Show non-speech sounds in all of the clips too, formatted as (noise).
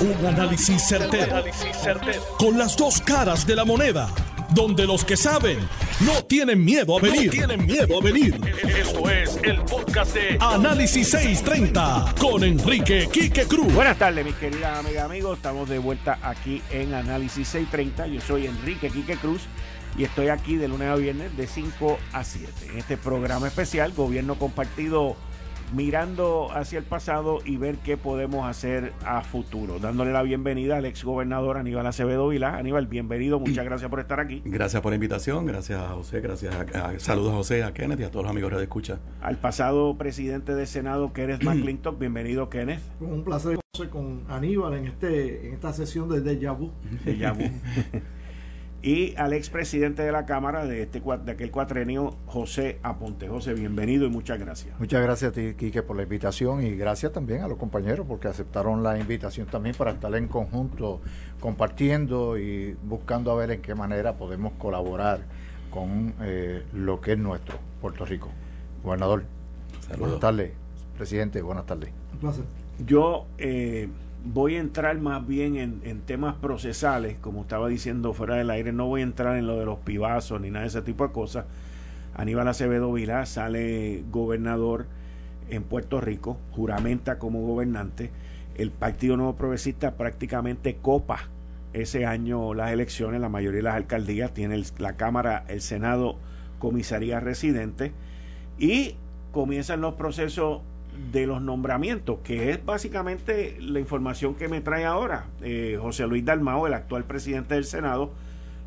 Un análisis certero, Con las dos caras de la moneda. Donde los que saben no tienen miedo a venir. tienen miedo a venir. Esto es el podcast de Análisis 630 con Enrique Quique Cruz. Buenas tardes, mis queridas amigas y amigos. Estamos de vuelta aquí en Análisis 630. Yo soy Enrique Quique Cruz y estoy aquí de lunes a viernes de 5 a 7. En este programa especial, Gobierno Compartido mirando hacia el pasado y ver qué podemos hacer a futuro. Dándole la bienvenida al ex gobernador Aníbal Acevedo Vilá. Aníbal, bienvenido, muchas (clears throat) gracias por estar aquí. Gracias por la invitación, gracias a José, gracias a, saludos a José, a Kenneth y a todos los amigos de Escucha. Al pasado presidente del Senado, Kenneth (clears throat) McClintock, bienvenido Kenneth. Un placer con Aníbal en este en esta sesión de Deja Vu. Deja Vu. (laughs) y al expresidente de la Cámara de, este, de aquel cuatrenio, José Aponte. José, bienvenido y muchas gracias. Muchas gracias a ti, Quique, por la invitación y gracias también a los compañeros porque aceptaron la invitación también para estar en conjunto compartiendo y buscando a ver en qué manera podemos colaborar con eh, lo que es nuestro, Puerto Rico. Gobernador, buenas tardes. Presidente, buenas tardes. Un placer. Yo... Eh, voy a entrar más bien en, temas procesales, como estaba diciendo fuera del aire, no voy a entrar en lo de los pibazos ni nada de ese tipo de cosas. Aníbal Acevedo Vilá sale gobernador en Puerto Rico, juramenta como gobernante. El Partido Nuevo Progresista prácticamente copa ese año las elecciones, la mayoría de las alcaldías, tiene la Cámara, el Senado, comisaría residente y comienzan los procesos de los nombramientos, que es básicamente la información que me trae ahora. Eh, José Luis Dalmao, el actual presidente del Senado,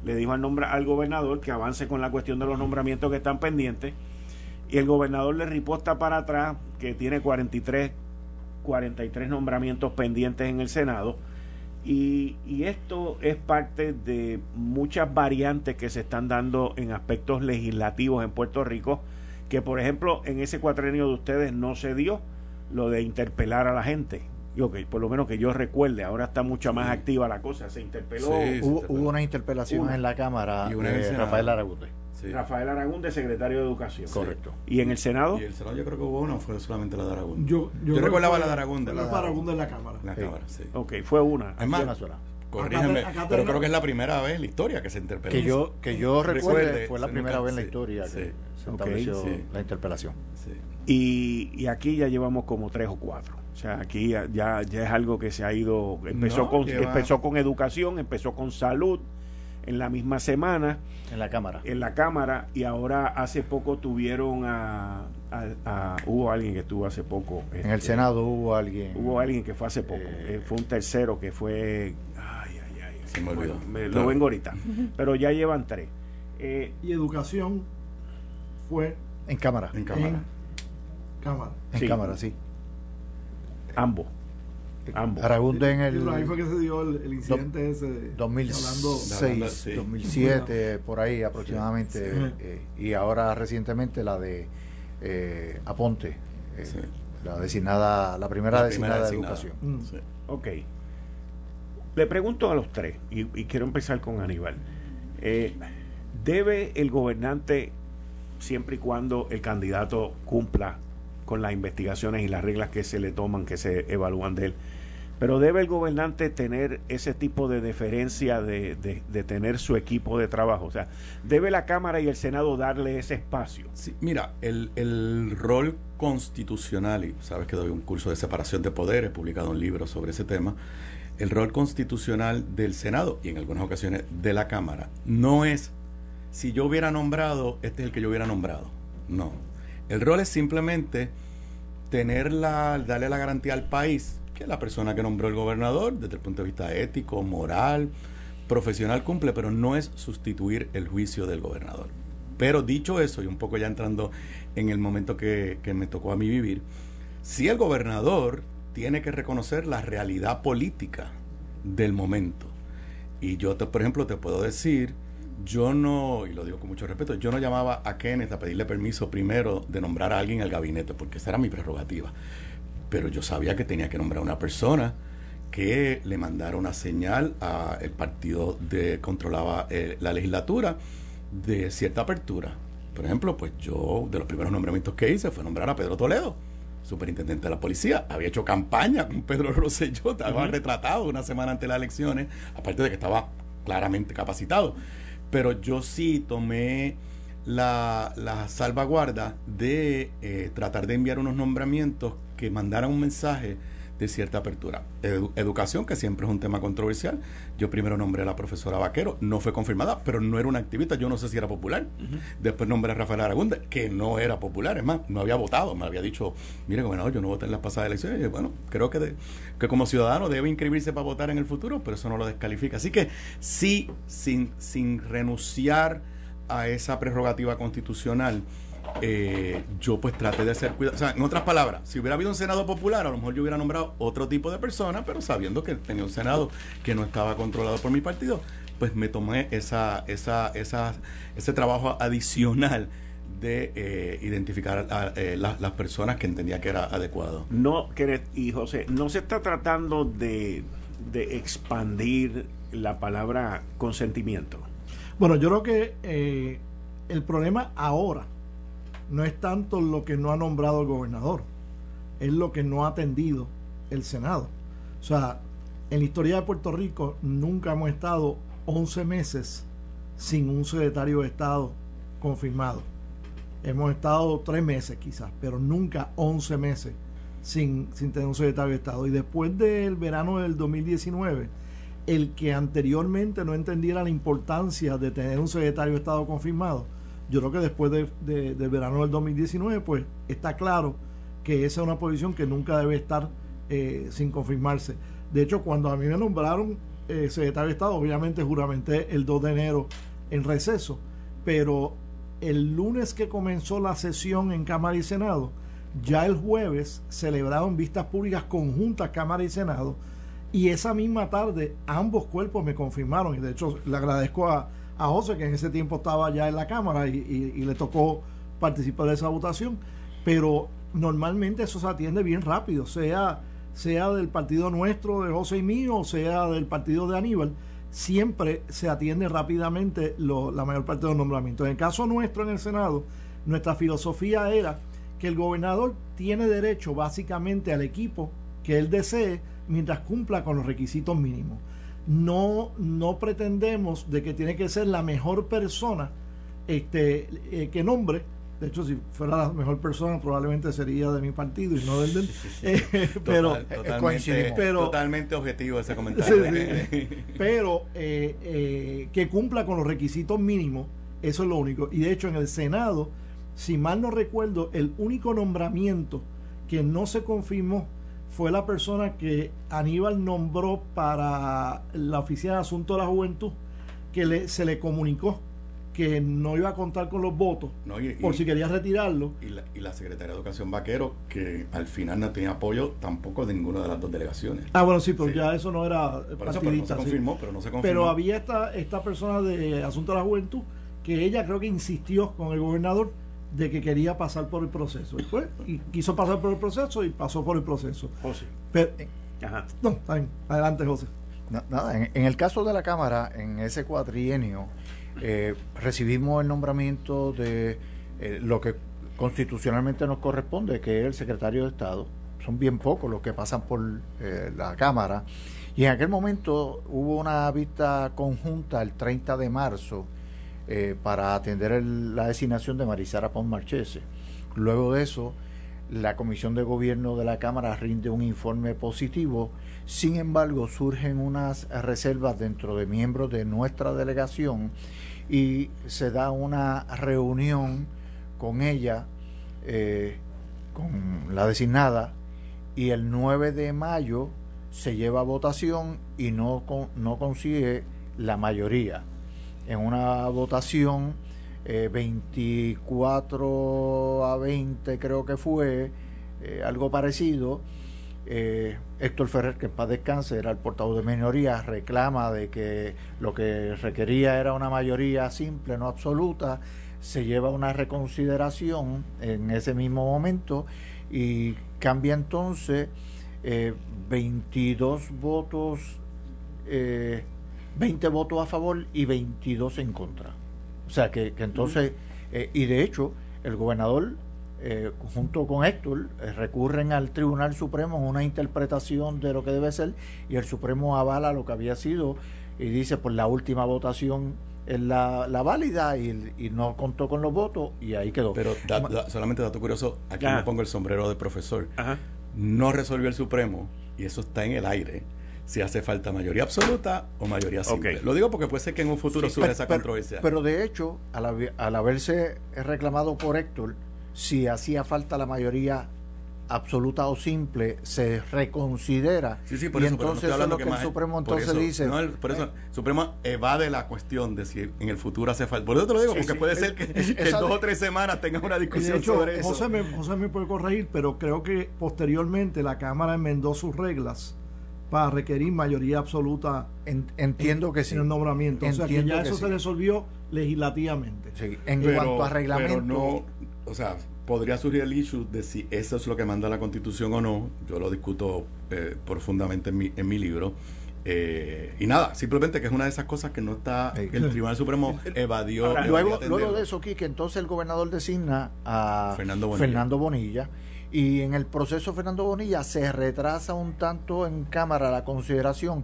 le dijo al, al gobernador que avance con la cuestión de los nombramientos que están pendientes. Y el gobernador le riposta para atrás que tiene 43, 43 nombramientos pendientes en el Senado. Y, y, esto es parte de muchas variantes que se están dando en aspectos legislativos en Puerto Rico que por ejemplo en ese cuatrenio de ustedes no se dio lo de interpelar a la gente. Yo que por lo menos que yo recuerde, ahora está mucho más activa la cosa, se interpeló. hubo, una interpelación en la Cámara de Rafael Aragunde. Rafael Aragunde, secretario de Educación. Correcto. ¿Y en el Senado? Y el Senado yo creo que hubo una, fue solamente la de Aragunde. Yo, yo, recordaba la de Aragunde. La de Aragunde en la Cámara. En la Cámara, sí. Ok, fue una. Corrígeme, pero creo que es la primera vez en la historia que se interpeló. Que yo, que yo recuerde, fue la primera vez en la historia que se estableció la interpelación. Y, y, aquí ya llevamos como tres o cuatro. O sea, aquí ya, ya, es algo que se ha ido, empezó, con, empezó con educación, empezó con salud en la misma semana. En la Cámara. En la Cámara, y ahora hace poco tuvieron a, hubo alguien que estuvo hace poco. en el este, Senado hubo alguien. Hubo alguien que fue hace poco. Eh, fue un tercero que fue me lo vengo ahorita. Pero ya llevan tres. Eh, y educación fue. En cámara. En cámara. cámara. En cámara, sí. Ambos. Ambos. Aragunde en el. ahí fue que se dio el, incidente ese. 2006, 2007, por ahí aproximadamente. Eh, y ahora recientemente la de eh, Aponte. La designada, la primera, designada, de educación. Mm. Ok. Le pregunto a los tres, y, quiero empezar con Aníbal. Eh, ¿Debe el gobernante, siempre y cuando el candidato cumpla con las investigaciones y las reglas que se le toman, que se evalúan de él, pero debe el gobernante tener ese tipo de deferencia de, tener su equipo de trabajo. O sea, debe la Cámara y el Senado darle ese espacio. Sí, mira, el, el rol constitucional, y sabes que doy un curso de separación de poderes, publicado un libro sobre ese tema, el rol constitucional del Senado y en algunas ocasiones de la Cámara no es si yo hubiera nombrado, este es el que yo hubiera nombrado. No. El rol es simplemente tener la, darle la garantía al país que la persona que nombró el gobernador, desde el punto de vista ético, moral, profesional, cumple, pero no es sustituir el juicio del gobernador. Pero dicho eso, y un poco ya entrando en el momento que, que me tocó a mí vivir, si el gobernador tiene que reconocer la realidad política del momento. Y yo, te, por ejemplo, te puedo decir, yo no, y lo digo con mucho respeto, yo no llamaba a Kenneth a pedirle permiso primero de nombrar a alguien al gabinete, porque esa era mi prerrogativa. Pero yo sabía que tenía que nombrar a una persona que le mandara una señal al partido que controlaba eh, la legislatura de cierta apertura. Por ejemplo, pues yo, de los primeros nombramientos que hice fue nombrar a Pedro Toledo superintendente de la policía, había hecho campaña con Pedro Rosselló, estaba retratado una semana antes de las elecciones, aparte de que estaba claramente capacitado. Pero yo sí tomé la, salvaguarda de eh, tratar de enviar unos nombramientos que mandaran un mensaje de cierta apertura. educación, que siempre es un tema controversial. Yo primero nombré a la profesora Vaquero, no fue confirmada, pero no era una activista, yo no sé si era popular. Después nombré a Rafael Aragunda, que no era popular, es más, no había votado, me había dicho, mire, gobernador, yo no voté en las pasadas elecciones. Y bueno, creo que, que como ciudadano debe inscribirse para votar en el futuro, pero eso no lo descalifica. Así que sí, sin, sin renunciar a esa prerrogativa constitucional, eh, yo pues traté de hacer cuidado. O sea, en otras palabras, si hubiera habido un Senado popular, a lo mejor yo hubiera nombrado otro tipo de persona, pero sabiendo que tenía un Senado que no estaba controlado por mi partido, pues me tomé esa, esa, esa, ese trabajo adicional de eh, identificar a eh, las personas que entendía que era adecuado. No, y José, no se está tratando de, de expandir la palabra consentimiento. Bueno, yo creo que el problema ahora no es tanto lo que no ha nombrado el gobernador, es lo que no ha atendido el Senado. O sea, en la historia de Puerto Rico nunca hemos estado 11 meses sin un secretario de Estado confirmado. Hemos estado 3 meses quizás, pero nunca 11 meses sin, sin tener un secretario de Estado. Y después del verano del 2019, el que anteriormente no entendiera la importancia de tener un secretario de Estado confirmado, yo creo que después de, del verano del 2019, pues está claro que esa es una posición que nunca debe estar eh, sin confirmarse. De hecho, cuando a mí me nombraron eh, secretario de Estado, obviamente juramenté el 2 de enero en receso, pero el lunes que comenzó la sesión en Cámara y Senado, ya el jueves celebraron vistas públicas conjuntas Cámara y Senado, y esa misma tarde ambos cuerpos me confirmaron, y de hecho le agradezco a, a José, que en ese tiempo estaba ya en la Cámara y, le tocó participar de esa votación, pero normalmente eso se atiende bien rápido, sea, sea del partido nuestro, de José y mío, o sea del partido de Aníbal, siempre se atiende rápidamente la mayor parte de los nombramientos. En el caso nuestro en el Senado, nuestra filosofía era que el gobernador tiene derecho básicamente al equipo que él desee mientras cumpla con los requisitos mínimos no, no pretendemos de que tiene que ser la mejor persona este, eh, que nombre. De hecho, si fuera la mejor persona, probablemente sería de mi partido y no del del. (laughs) Eh, pero, totalmente, pero, totalmente objetivo ese comentario. (laughs) pero eh, que cumpla con los requisitos mínimos, eso es lo único. Y de hecho, en el Senado, si mal no recuerdo, el único nombramiento que no se confirmó fue la persona que Aníbal nombró para la Oficina de Asuntos de la Juventud, que se le comunicó que no iba a contar con los votos por si quería retirarlo. Y la, y la secretaria de Educación Vaquero, que al final no tenía apoyo tampoco de ninguna de las dos delegaciones. Ah, bueno, sí, pero ya eso no era partidista. pero no se confirmó, pero no se confirmó. Pero había esta, esta persona de Asuntos de la Juventud que ella creo que insistió con el gobernador de que quería pasar por el proceso. Y, pues, y quiso pasar por el proceso y pasó por el proceso. José. Pero, eh, No, Adelante, José. nada, en, el caso de la Cámara, en ese cuatrienio, eh, recibimos el nombramiento de eh, lo que constitucionalmente nos corresponde, que es el secretario de Estado. Son bien pocos los que pasan por la Cámara. Y en aquel momento hubo una vista conjunta el 30 de marzo eh, para atender la designación de Marisara Pons Marchese. Luego de eso, la Comisión de Gobierno de la Cámara rinde un informe positivo. Sin embargo, surgen unas reservas dentro de miembros de nuestra delegación y se da una reunión con ella, eh, con la designada, y el 9 de mayo se lleva a votación y no, no consigue la mayoría en una votación 24 eh, a 20 creo que fue, eh, algo parecido. Eh, Héctor Ferrer, que en paz descanse, era el portavoz de minoría, reclama de que lo que requería era una mayoría simple, no absoluta, se lleva una reconsideración en ese mismo momento y cambia entonces 22 votos 20 votos a favor y 22 en contra. O sea que, entonces, eh, y de hecho, el gobernador eh, junto con Héctor, eh, recurren al Tribunal Supremo una interpretación de lo que debe ser y el Supremo avala lo que había sido y dice, pues la última votación es la, válida y, no contó con los votos y ahí quedó. Pero solamente dato curioso, aquí me pongo el sombrero de profesor. No resolvió el Supremo y eso está en el aire si hace falta mayoría absoluta o mayoría simple. Lo digo porque puede ser que en un futuro sí, esa controversia. Pero de hecho, al, al haberse reclamado por Héctor, si hacía falta la mayoría absoluta o simple se reconsidera. Sí, sí, por y entonces eso es lo que, el Supremo entonces dice. no, por eso el Supremo evade la cuestión de si en el futuro hace falta por eso te lo digo porque puede ser que, en dos o tres semanas tengas una discusión sobre eso. José me, José me puede corregir pero creo que posteriormente la Cámara enmendó sus reglas para requerir mayoría absoluta entiendo que sí en el nombramiento o sea que ya eso se resolvió legislativamente en cuanto a reglamento no o sea podría surgir el issue de si eso es lo que manda la constitución o no. Yo lo discuto eh, profundamente en mi, en mi libro. Eh, y nada, simplemente que es una de esas cosas que no está, el Tribunal Supremo evadió. luego, luego de eso, que entonces el gobernador designa a Fernando Bonilla. Y en el proceso Fernando Bonilla se retrasa un tanto en Cámara la consideración,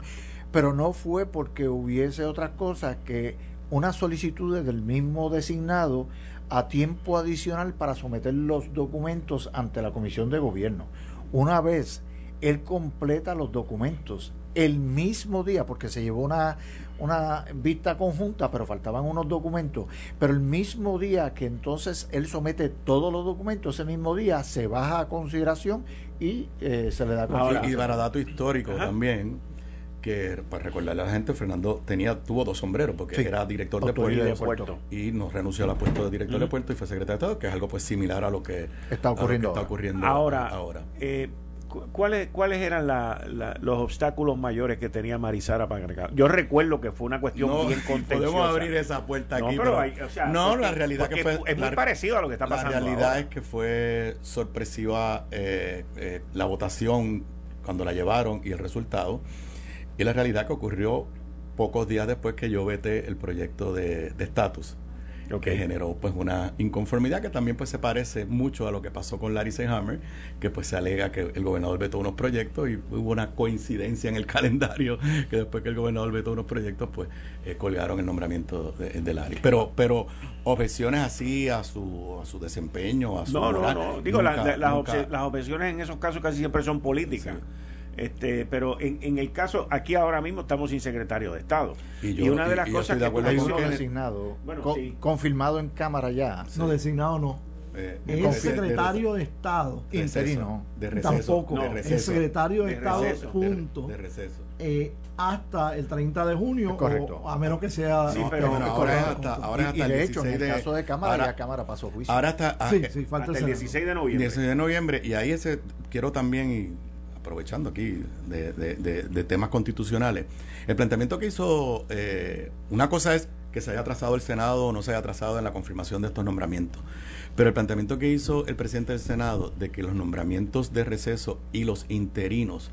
pero no fue porque hubiese otras cosas que una solicitud del mismo designado a tiempo adicional para someter los documentos ante la Comisión de Gobierno. Una vez él completa los documentos el mismo día, porque se llevó una, una vista conjunta, pero faltaban unos documentos, pero el mismo día que entonces él somete todos los documentos, ese mismo día se baja a consideración y eh, se le da consideración. y para dato histórico también, que para recordarle a la gente, Fernando tenía tuvo dos sombreros porque era director de puerto, y nos renunció al puesto de director de puerto y fue secretario de Estado, que es algo pues similar a lo que está ocurriendo, está ocurriendo ahora. ahora. Eh, ¿Cuáles, ¿Cuáles eran los obstáculos mayores que tenía Marisara para agregar? Yo recuerdo que fue una cuestión bien (laughs) contenciosa. Podemos abrir esa puerta aquí. No, la realidad que fue. Es muy parecido a lo que está pasando. La realidad es que fue sorpresiva eh, eh, la votación cuando la llevaron y el resultado. Y la realidad que ocurrió pocos días después que yo vete el proyecto de estatus. Que generó pues una inconformidad que también pues se parece mucho a lo que pasó con Larry Seyhammer, que pues se alega que el gobernador vetó unos proyectos y hubo una coincidencia en el (laughs) calendario que después que el gobernador vetó unos proyectos pues eh, colgaron el nombramiento de, Larry. Pero pero objeciones así a su a su desempeño, a su No, no, no, digo las objeciones en esos casos casi siempre son políticas. Este, pero en, en, el caso, aquí ahora mismo estamos sin secretario de Estado. Y, una de las cosas que hay uno designado, confirmado en Cámara ya. No, designado no. Eh, es secretario de, Estado. Interino. De receso. Tampoco. Es secretario de, Estado, punto. De, receso. Eh, hasta el 30 de junio. correcto. a menos que sea. Sí, pero ahora, es hasta, ahora y, de hecho, en el caso de Cámara, ya Cámara pasó juicio. Ahora está. Ah, sí, sí, falta el, 16 de noviembre. 16 de noviembre. Y ahí ese quiero también aprovechando aquí de, temas constitucionales, el planteamiento que hizo, eh, una cosa es que se haya atrasado el Senado o no se haya atrasado en la confirmación de estos nombramientos, pero el planteamiento que hizo el presidente del Senado de que los nombramientos de receso y los interinos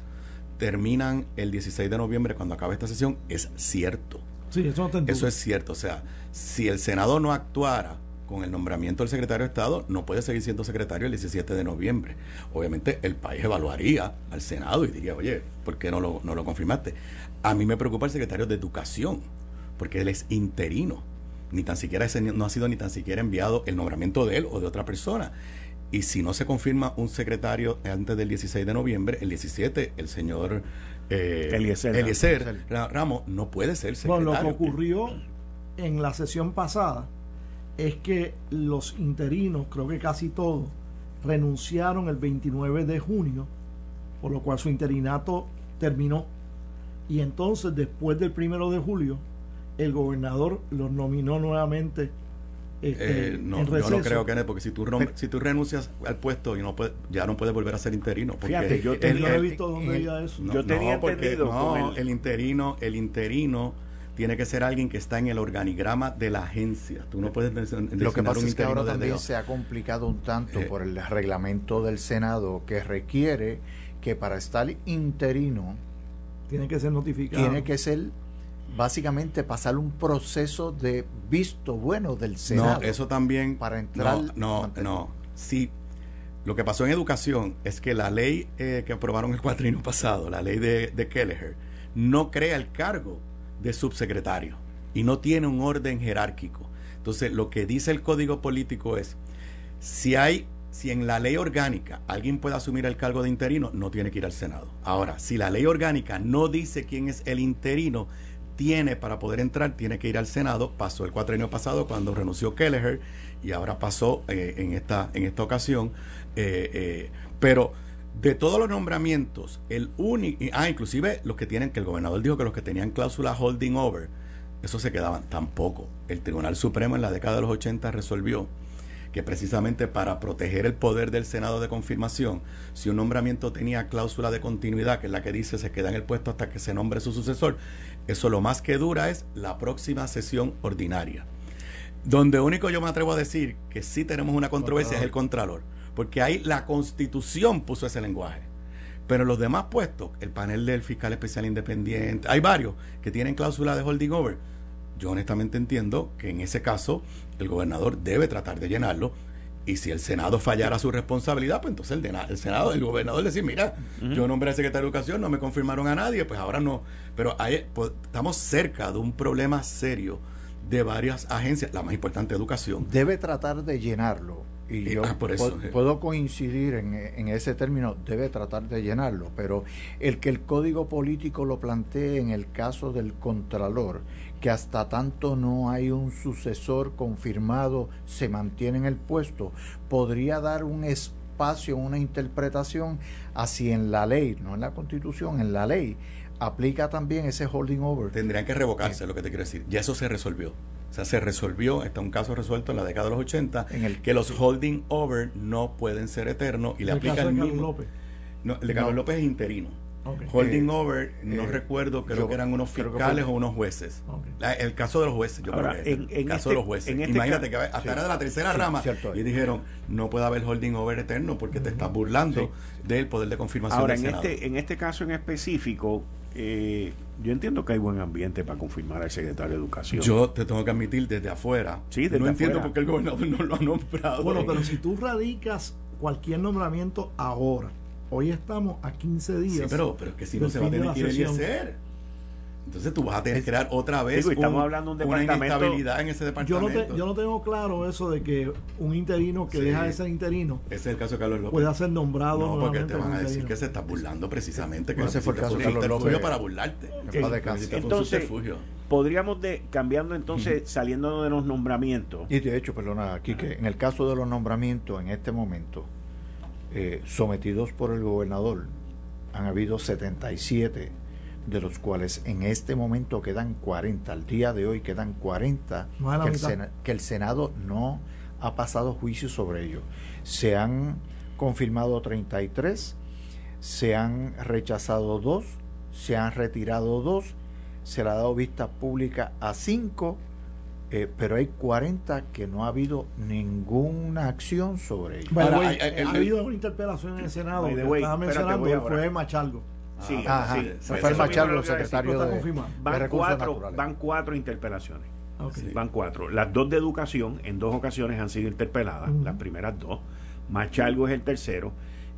terminan el 16 de noviembre cuando acabe esta sesión es cierto. Sí, eso, eso es cierto, o sea, si el Senado no actuara con el nombramiento del secretario de Estado, no puede seguir siendo secretario el 17 de noviembre. Obviamente el país evaluaría al Senado y diría, oye, ¿por qué no lo, no lo confirmaste? A mí me preocupa el secretario de Educación, porque él es interino. Ni tan siquiera no ha sido ni tan siquiera enviado el nombramiento de él o de otra persona. Y si no se confirma un secretario antes del 16 de noviembre, el 17, el señor eh, Eliezer, Ramos no puede ser secretario. Bueno, lo que ocurrió en la sesión pasada es que los interinos, creo que casi todos, renunciaron el 29 de junio, por lo cual su interinato terminó. Y entonces, después del primero de julio, el gobernador los nominó nuevamente. Este, eh, no, yo no creo que porque si tú, si tú renuncias al puesto y no puede, ya no puedes volver a ser interino. Porque Fíjate, yo tenía, visto dónde eso. yo tenía entendido. el interino, el interino tiene que ser alguien que está en el organigrama de la agencia. Tú no puedes Lo que pasa es que ahora también se ha complicado un tanto eh. por el reglamento del Senado que requiere que para estar interino tiene que ser notificado. Tiene que ser básicamente pasar un proceso de visto bueno del Senado. No, eso también para entrar No, no, no. Si Lo que pasó en educación es que la ley eh, que aprobaron el cuatrino pasado, la ley de, de Kelleher, no crea el cargo de subsecretario y no tiene un orden jerárquico. Entonces, lo que dice el código político es, si hay si en la ley orgánica alguien puede asumir el cargo de interino, no tiene que ir al Senado. Ahora, si la ley orgánica no dice quién es el interino, tiene para poder entrar, tiene que ir al Senado. Pasó el cuatrienio pasado cuando renunció Kelleher y ahora pasó eh, en, esta, en esta ocasión. Eh, eh, pero de todos los nombramientos, el único, ah, inclusive los que tienen, que el gobernador dijo que los que tenían cláusula holding over, eso se quedaban tampoco. El Tribunal Supremo en la década de los 80 resolvió que precisamente para proteger el poder del Senado de confirmación, si un nombramiento tenía cláusula de continuidad, que es la que dice se queda en el puesto hasta que se nombre su sucesor, eso lo más que dura es la próxima sesión ordinaria. Donde único yo me atrevo a decir que sí tenemos una controversia es el Contralor, porque ahí la Constitución puso ese lenguaje. Pero los demás puestos, el panel del fiscal especial independiente, hay varios que tienen cláusula de holding over yo honestamente entiendo que en ese caso el gobernador debe tratar de llenarlo y si el Senado fallara su responsabilidad, pues entonces el, el Senado, el gobernador decir, mira, yo nombré al secretario de Educación, no me confirmaron a nadie, pues ahora no. Pero hay, pues, estamos cerca de un problema serio de varias agencias, la más importante, Educación. Debe tratar de llenarlo. Y, yo ah, puedo, coincidir en, en, ese término, debe tratar de llenarlo, pero el que el código político lo plantee en el caso del Contralor, que hasta tanto no hay un sucesor confirmado, se mantiene en el puesto, podría dar un espacio, una interpretación, así en la ley, no en la constitución, en la ley, aplica también ese holding over. Tendrían que revocarse, lo que te quiero decir. Ya eso se resolvió. O sea, se resolvió, está un caso resuelto en la década de los 80, en el que los holding over no pueden ser eternos y le aplica el mismo. López. No, el de Carlos López es interino. Holding eh, over, no eh, recuerdo, creo que eran unos fiscales o unos jueces. el caso de los jueces, yo creo que en, el caso de este- los jueces. Este Imagínate que hasta era de la tercera rama y dijeron, no puede haber holding over eterno porque te estás burlando del poder de confirmación Ahora, en este, en este caso en específico, eh, yo entiendo que hay buen ambiente para confirmar al secretario de Educación. Yo te tengo que admitir desde afuera. Sí, no entiendo por qué el gobernador no lo ha nombrado. Bueno, pero si tú radicas cualquier nombramiento ahora, Hoy estamos a 15 días. Sí, pero, pero es que si no se va a tener que ir hacer. Entonces tú vas a tener que crear otra vez estamos hablando de un una inestabilidad en ese departamento. Yo no, yo no tengo claro eso de que un interino que deja de ser interino ese es el caso de Carlos López. pueda ser nombrado no, porque te van a decir que se está burlando precisamente que no, ese fue el caso de Carlos López. para burlarte. Entonces podríamos de cambiando entonces saliendo de los nombramientos. Y de hecho perdona aquí que en el caso de los nombramientos en este momento eh, sometidos por el gobernador han habido 77, de los cuales en este momento quedan 40, al día de hoy quedan 40, que, el Senado no ha pasado juicio sobre ellos. Se han confirmado 33, se han rechazado 2, se han retirado 2, se le ha dado vista pública a 5 eh, pero hay 40 que no ha habido ninguna acción sobre ellos. ha habido una interpelación en el Senado que estaba mencionando fue Machalgo. Sí, ah, sí. fue el Machalgo, secretario de, van cuatro, Van cuatro interpelaciones. Van cuatro. Las dos de educación en dos ocasiones han sido interpeladas, las primeras dos. Machalgo es el tercero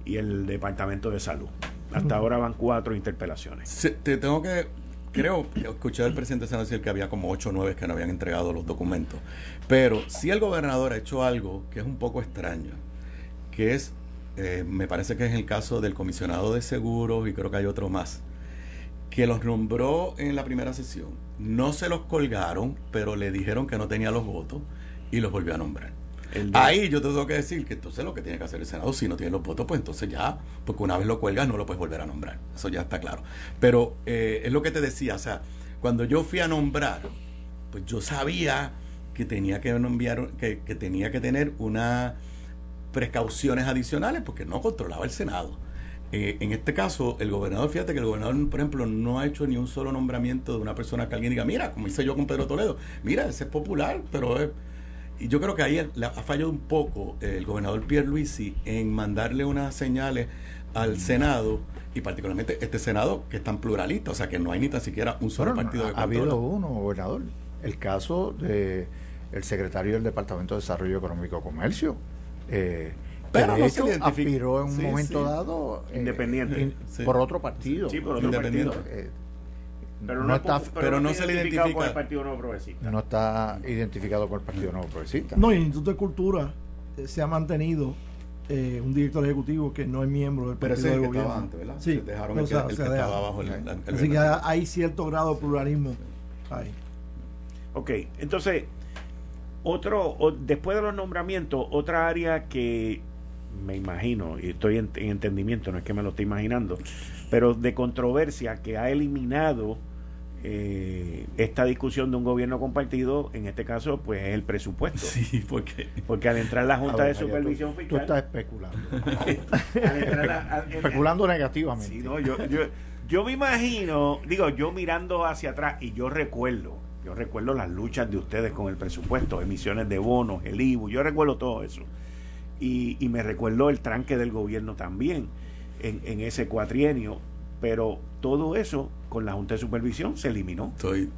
y el Departamento de Salud. Hasta ahora van cuatro interpelaciones. te tengo que creo que escuché al presidente Senado decir que había como 8 o 9 que no habían entregado los documentos. Pero si el gobernador ha hecho algo que es un poco extraño, que es, eh, me parece que es el caso del comisionado de seguros y creo que hay otro más, que los nombró en la primera sesión. No se los colgaron, pero le dijeron que no tenía los votos y los volvió a nombrar. Ahí yo te tengo que decir que entonces lo que tiene que hacer el Senado, si no tiene los votos, pues entonces ya, porque una vez lo cuelgas no lo puedes volver a nombrar. Eso ya está claro. Pero eh, es lo que te decía, o sea, cuando yo fui a nombrar, pues yo sabía que tenía que nombrar, que, que tenía que tener unas precauciones adicionales porque no controlaba el Senado. Eh, en este caso, el gobernador, fíjate que el gobernador, por ejemplo, no ha hecho ni un solo nombramiento de una persona que alguien diga, mira, como hice yo con Pedro Toledo, mira, ese es popular, pero es y yo creo que ahí ha fallado un poco el gobernador Pierre Luisi en mandarle unas señales al Senado y particularmente este Senado que es tan pluralista, o sea que no hay ni tan siquiera un solo partido de. Ha habido uno, gobernador. El caso de el secretario del Departamento de Desarrollo Económico y Comercio, eh, pero no se aspiró en un momento dado eh, independiente por otro partido. Sí, por otro partido. Eh, pero no, está, pero, no, se le identifica con el Partido Nuevo Progresista. No está identificado con el Partido Nuevo Progresista. No, y el Instituto de Cultura eh, se ha mantenido un director ejecutivo que no es miembro del partido de gobierno. Antes, ¿verdad? Sí, dejaron el, que, estaba bajo el, Así que hay cierto grado de pluralismo ahí. Ok, entonces, otro, después de los nombramientos, otra área que me imagino, y estoy en, entendimiento, no es que me lo esté imaginando, pero de controversia que ha eliminado eh, esta discusión de un gobierno compartido, en este caso, pues es el presupuesto. Sí, porque porque al entrar la Junta de Supervisión Fiscal. Tú estás especulando. (laughs) especulando negativamente. Sí, no, yo, yo, yo me imagino, digo, yo mirando hacia atrás, y yo recuerdo, yo recuerdo las luchas de ustedes con el presupuesto, emisiones de bonos, el IBU, yo recuerdo todo eso y, me recuerdo el tranque del gobierno también en, ese cuatrienio, pero todo eso con la Junta de Supervisión se eliminó. Estoy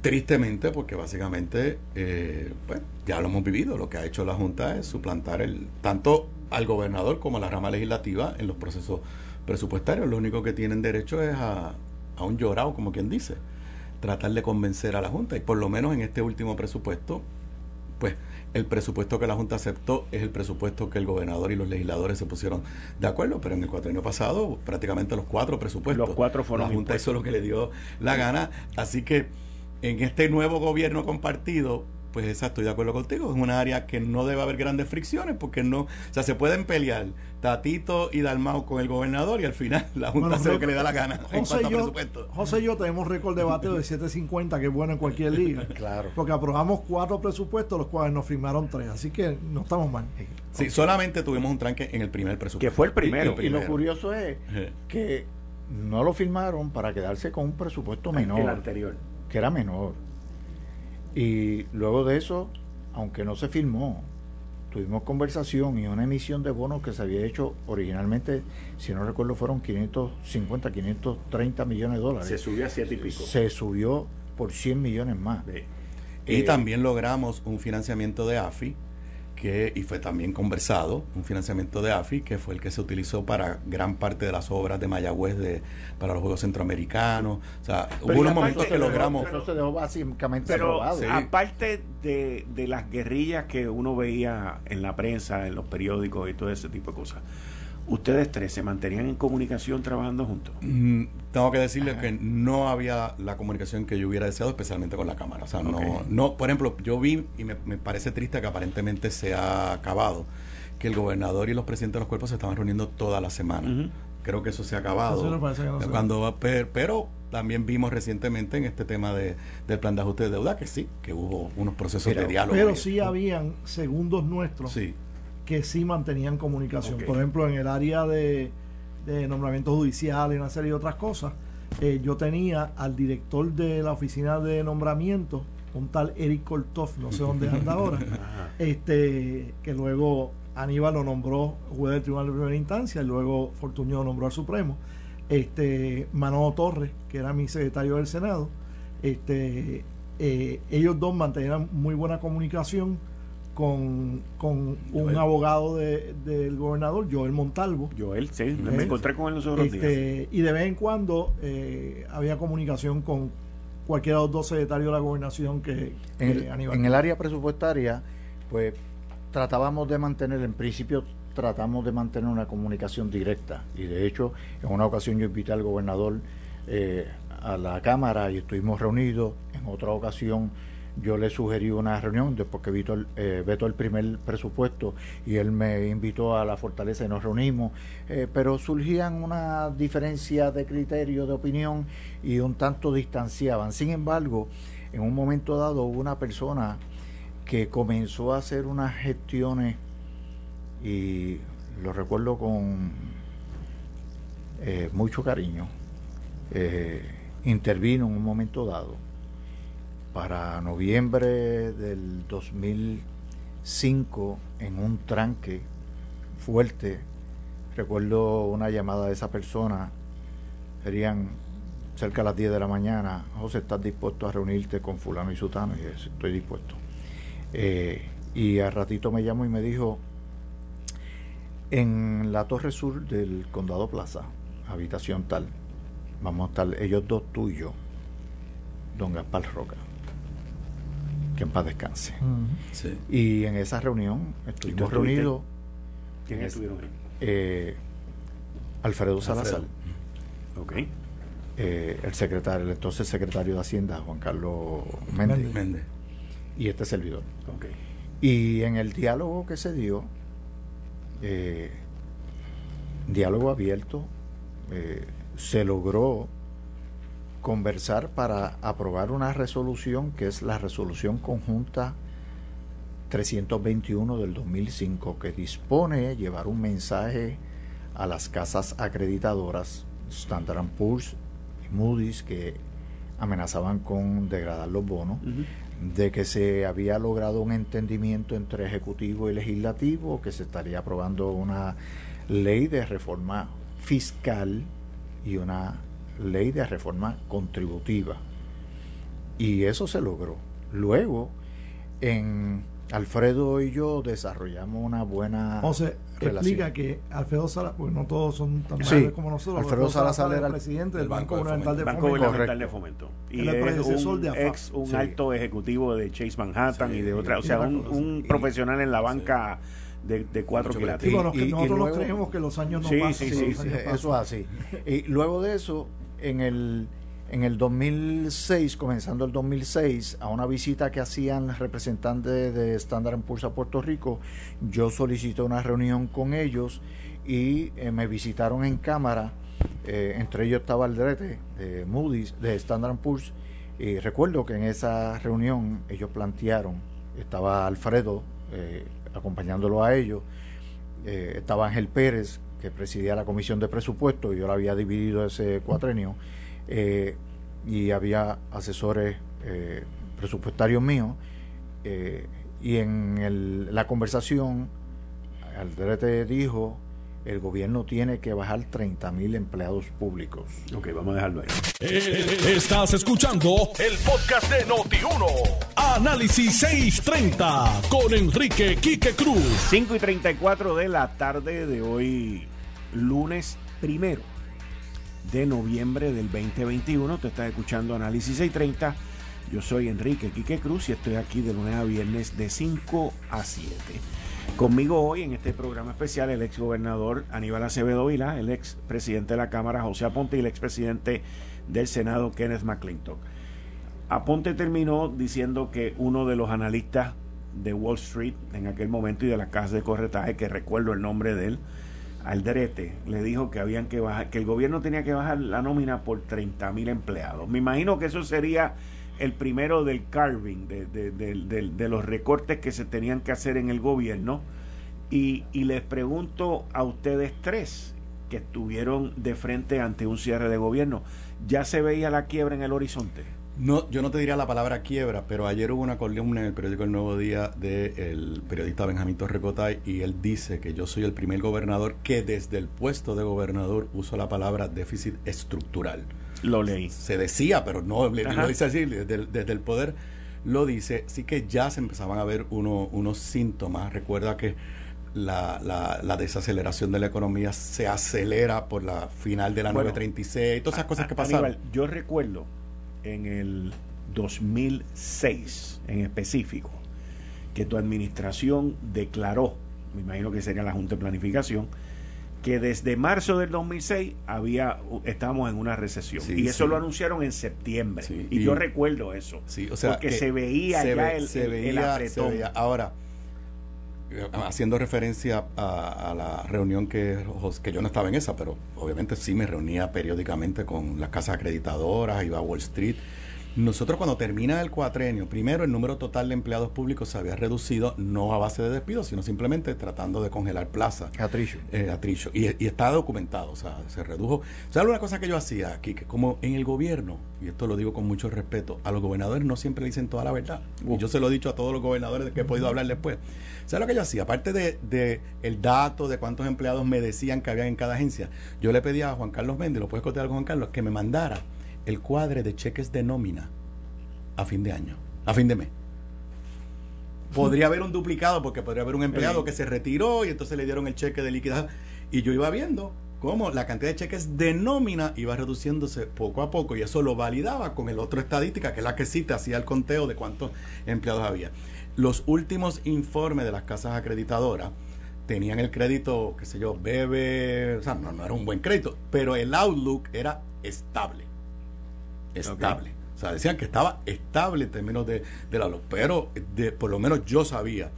tristemente porque básicamente eh, pues, ya lo hemos vivido, lo que ha hecho la Junta es suplantar el tanto al gobernador como a la rama legislativa en los procesos presupuestarios. Lo único que tienen derecho es a, a un llorado, como quien dice, tratar de convencer a la Junta y por lo menos en este último presupuesto, pues el presupuesto que la Junta aceptó es el presupuesto que el gobernador y los legisladores se pusieron de acuerdo, pero en el cuatrienio pasado prácticamente los cuatro presupuestos. Los cuatro fueron La Junta hizo lo que le dio la gana, así que en este nuevo gobierno compartido pues exacto, estoy de acuerdo contigo. Es una área que no debe haber grandes fricciones porque no, o sea, se pueden pelear Tatito y Dalmao con el gobernador y al final (laughs) la Junta hace lo que le da la gana. José, y yo, José y yo tenemos récord de bateo de 750, que es bueno en cualquier liga. (laughs) claro. Porque aprobamos cuatro presupuestos, los cuales nos firmaron tres, así que no estamos mal. Sí, solamente tuvimos un tranque en el primer presupuesto. Que fue el primero. Y, lo curioso es que no lo firmaron para quedarse con un presupuesto menor. El anterior. Que era menor. Y luego de eso, aunque no se firmó, tuvimos conversación y una emisión de bonos que se había hecho originalmente, si no recuerdo, fueron 550, 530 millones de dólares. Se subió a 7 y pico. Se subió por 100 millones más. Y también logramos un financiamiento de AFI que, y fue también conversado, un financiamiento de AFI, que fue el que se utilizó para gran parte de las obras de Mayagüez de, para los Juegos Centroamericanos. O sea, hubo unos momentos que logramos... Eso se dejó básicamente pero, Aparte de, de las guerrillas que uno veía en la prensa, en los periódicos y todo ese tipo de cosas, ¿Ustedes tres se mantenían en comunicación trabajando juntos? Mm, tengo que decirles que no había la comunicación que yo hubiera deseado, especialmente con la Cámara. O sea, no, no, por ejemplo, yo vi y me, parece triste que aparentemente se ha acabado, que el gobernador y los presidentes de los cuerpos se estaban reuniendo toda la semana. Creo que eso se ha acabado. cuando, pero, también vimos recientemente en este tema de, del plan de ajuste de deuda que sí, que hubo unos procesos de diálogo. Pero sí habían segundos nuestros. Sí que sí mantenían comunicación. Por ejemplo, en el área de, de nombramiento judicial y una serie de otras cosas, eh, yo tenía al director de la oficina de nombramiento, un tal Eric Kortov, no sé dónde anda (laughs) ahora, este que luego Aníbal lo nombró juez del Tribunal de Primera Instancia y luego Fortuño lo nombró al Supremo. Este, Manolo Torres, que era mi secretario del Senado, este, eh, ellos dos mantenían muy buena comunicación con, con un abogado del gobernador, Joel Montalvo. Joel, sí, me encontré con él los otros este, Y de vez en cuando eh, había comunicación con cualquiera de los dos secretarios de la gobernación que, en, el, en el área presupuestaria, pues tratábamos de mantener, en principio tratamos de mantener una comunicación directa. Y de hecho, en una ocasión yo invité al gobernador eh, a la Cámara y estuvimos reunidos. En otra ocasión yo le sugerí una reunión después que veto el, eh, el primer presupuesto y él me invitó a la fortaleza y nos reunimos, eh, pero surgían una diferencia de criterio, de opinión y un tanto distanciaban. Sin embargo, en un momento dado hubo una persona que comenzó a hacer unas gestiones y lo recuerdo con eh, mucho cariño. intervino en un momento dado para noviembre del 2005 en un tranque fuerte. Recuerdo una llamada de esa persona, serían cerca de las 10 de la mañana, José, ¿estás dispuesto a reunirte con fulano y sutano? Y estoy dispuesto. Eh, y al ratito me llamó y me dijo, En la torre sur del Condado Plaza, habitación tal, vamos a estar ellos dos, tú y yo, don Gaspar Roca, que en paz descanse. Y en esa reunión estuvimos reunidos. ¿Quiénes estuvieron ahí? Eh, Alfredo Salazar. Ok. Eh, el secretario, el entonces secretario de Hacienda, Juan Carlos Méndez. Méndez. Y este servidor. Ok. Y en el diálogo que se dio, eh, diálogo abierto, eh, se logró conversar para aprobar una resolución que es la resolución conjunta 321 del 2005 que dispone llevar un mensaje a las casas acreditadoras Standard Poor's y Moody's que amenazaban con degradar los bonos de que se había logrado un entendimiento entre ejecutivo y legislativo que se estaría aprobando una ley de reforma fiscal y una ley de reforma contributiva y eso se logró luego en Alfredo y yo desarrollamos una buena o sea, explica que Alfredo Salazar, porque no todos son tan Sí, como nosotros. Alfredo Salazar era el presidente del Banco, de Gubernamental de de Correcto. Fomento. Y es es predecesor un de ex, un Sí. alto ejecutivo de Chase Manhattan Sí, y de y- otra, o y sea, de un, otras un Y- profesional en la banca de, de cuatro los que Y- y nosotros nos luego- creemos que los años no Sí, pasan. sí, sí, los sí, años pasan. Eso es así. Y luego de eso, en el, en el 2006, comenzando el 2006, a una visita que hacían representantes de Standard Poor's a Puerto Rico, yo solicité una reunión con ellos y eh, me visitaron en cámara. eh, entre ellos estaba Aldrete de Moody's, de Standard Poor's. Y recuerdo que en esa reunión ellos plantearon, estaba Alfredo eh, acompañándolo a ellos, estaba Ángel Pérez, que presidía la comisión de presupuesto, y yo la había dividido ese cuatrenio, eh, y había asesores eh, presupuestarios míos, eh, y en el- la conversación, Aldrete dijo, el gobierno tiene que bajar 30 mil empleados públicos. Ok, vamos a dejarlo ahí. Estás escuchando el podcast de Noti1. Análisis 630 con Enrique Quique Cruz. 5 y 34 de la tarde de hoy, lunes primero de noviembre del 2021. Te estás escuchando Análisis 630. Yo soy Enrique Quique Cruz y estoy aquí de lunes a viernes de 5 a 7. Conmigo hoy en este programa especial el ex gobernador Aníbal Acevedo Vila, el ex presidente de la Cámara José Aponte y el ex presidente del Senado Kenneth McClintock. Aponte terminó diciendo que uno de los analistas de Wall Street en aquel momento y de la casa de corretaje, que recuerdo el nombre de él, Alderete, le dijo que habían que bajar, que el gobierno tenía que bajar la nómina por 30 mil empleados. Me imagino que eso sería el primero del carving, de, de- de- de- de los recortes que se tenían que hacer en el gobierno. Y, y les pregunto a ustedes tres que estuvieron de frente ante un cierre de gobierno, ¿ya se veía la quiebra en el horizonte? No, yo no te diría la palabra quiebra, pero ayer hubo una columna en el periódico El Nuevo Día del periodista Benjamín Torrecotay y él dice que yo soy el primer gobernador que desde el puesto de gobernador uso la palabra déficit estructural. Lo leí. Se decía, pero no le- lo dice así, desde el, desde el poder lo dice, sí que ya se empezaban a ver uno- unos síntomas. Recuerda que la, la- la desaceleración de la economía se acelera por la final de la Bueno, 936, todas esas cosas que pasaron. Aníbal, yo recuerdo en el 2006 en específico que tu administración declaró, me imagino que sería la Junta de Planificación, que desde marzo del 2006 había estábamos en una recesión Sí, y eso sí. lo anunciaron en septiembre Sí, y, y- yo recuerdo eso Sí, o sea, porque que se veía se ya ve- el, se el apretón veía. Ahora, eh, haciendo referencia a, la reunión que, que yo no estaba en esa, pero obviamente sí me reunía periódicamente con las casas acreditadoras, iba a Wall Street. Nosotros cuando termina el cuatrenio, primero el número total de empleados públicos se había reducido, no a base de despidos, sino simplemente tratando de congelar plazas Atricho. eh. Y, y está documentado, o sea, se redujo. ¿Sabes una cosa que yo hacía aquí? Que como en el gobierno, y esto lo digo con mucho respeto, a los gobernadores no siempre le dicen toda la verdad. Y yo se lo he dicho a todos los gobernadores que he podido hablar después. ¿Sabes lo que yo hacía? Aparte de, de el dato de cuántos empleados me decían que había en cada agencia, yo le pedía a Juan Carlos Méndez, lo puedes cotear con Juan Carlos, que me mandara el cuadre de cheques de nómina a fin de año, a fin de mes. Podría haber un duplicado porque podría haber un empleado que se retiró y entonces le dieron el cheque de liquidación. Y yo iba viendo cómo la cantidad de cheques de nómina iba reduciéndose poco a poco y eso lo validaba con el otro estadística, que es la que sí te hacía el conteo de cuántos empleados había. Los últimos informes de las casas acreditadoras tenían el crédito, qué sé yo, bebe, o sea, no, no era un buen crédito, pero el outlook era estable. Estable. O sea, decían que estaba estable en términos de, de la luz, pero de, por lo menos yo sabía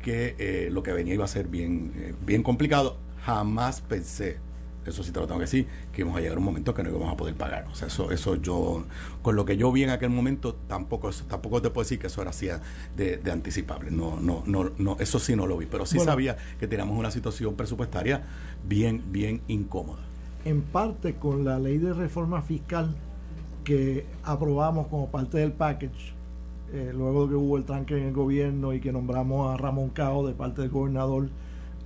que eh, lo que venía iba a ser bien, eh, bien complicado. Jamás pensé, eso sí te lo tengo que decir, que íbamos a llegar a un momento que no íbamos a poder pagar. O sea, eso, eso yo, con lo que yo vi en aquel momento, tampoco, tampoco te puedo decir que eso era así de, de anticipable. No, no, no, no, eso sí no lo vi, pero sí sabía que teníamos una situación presupuestaria bien, bien incómoda. En parte con la ley de reforma fiscal que aprobamos como parte del package, eh, luego de que hubo el tranque en el gobierno y que nombramos a Ramón Cao de parte del gobernador,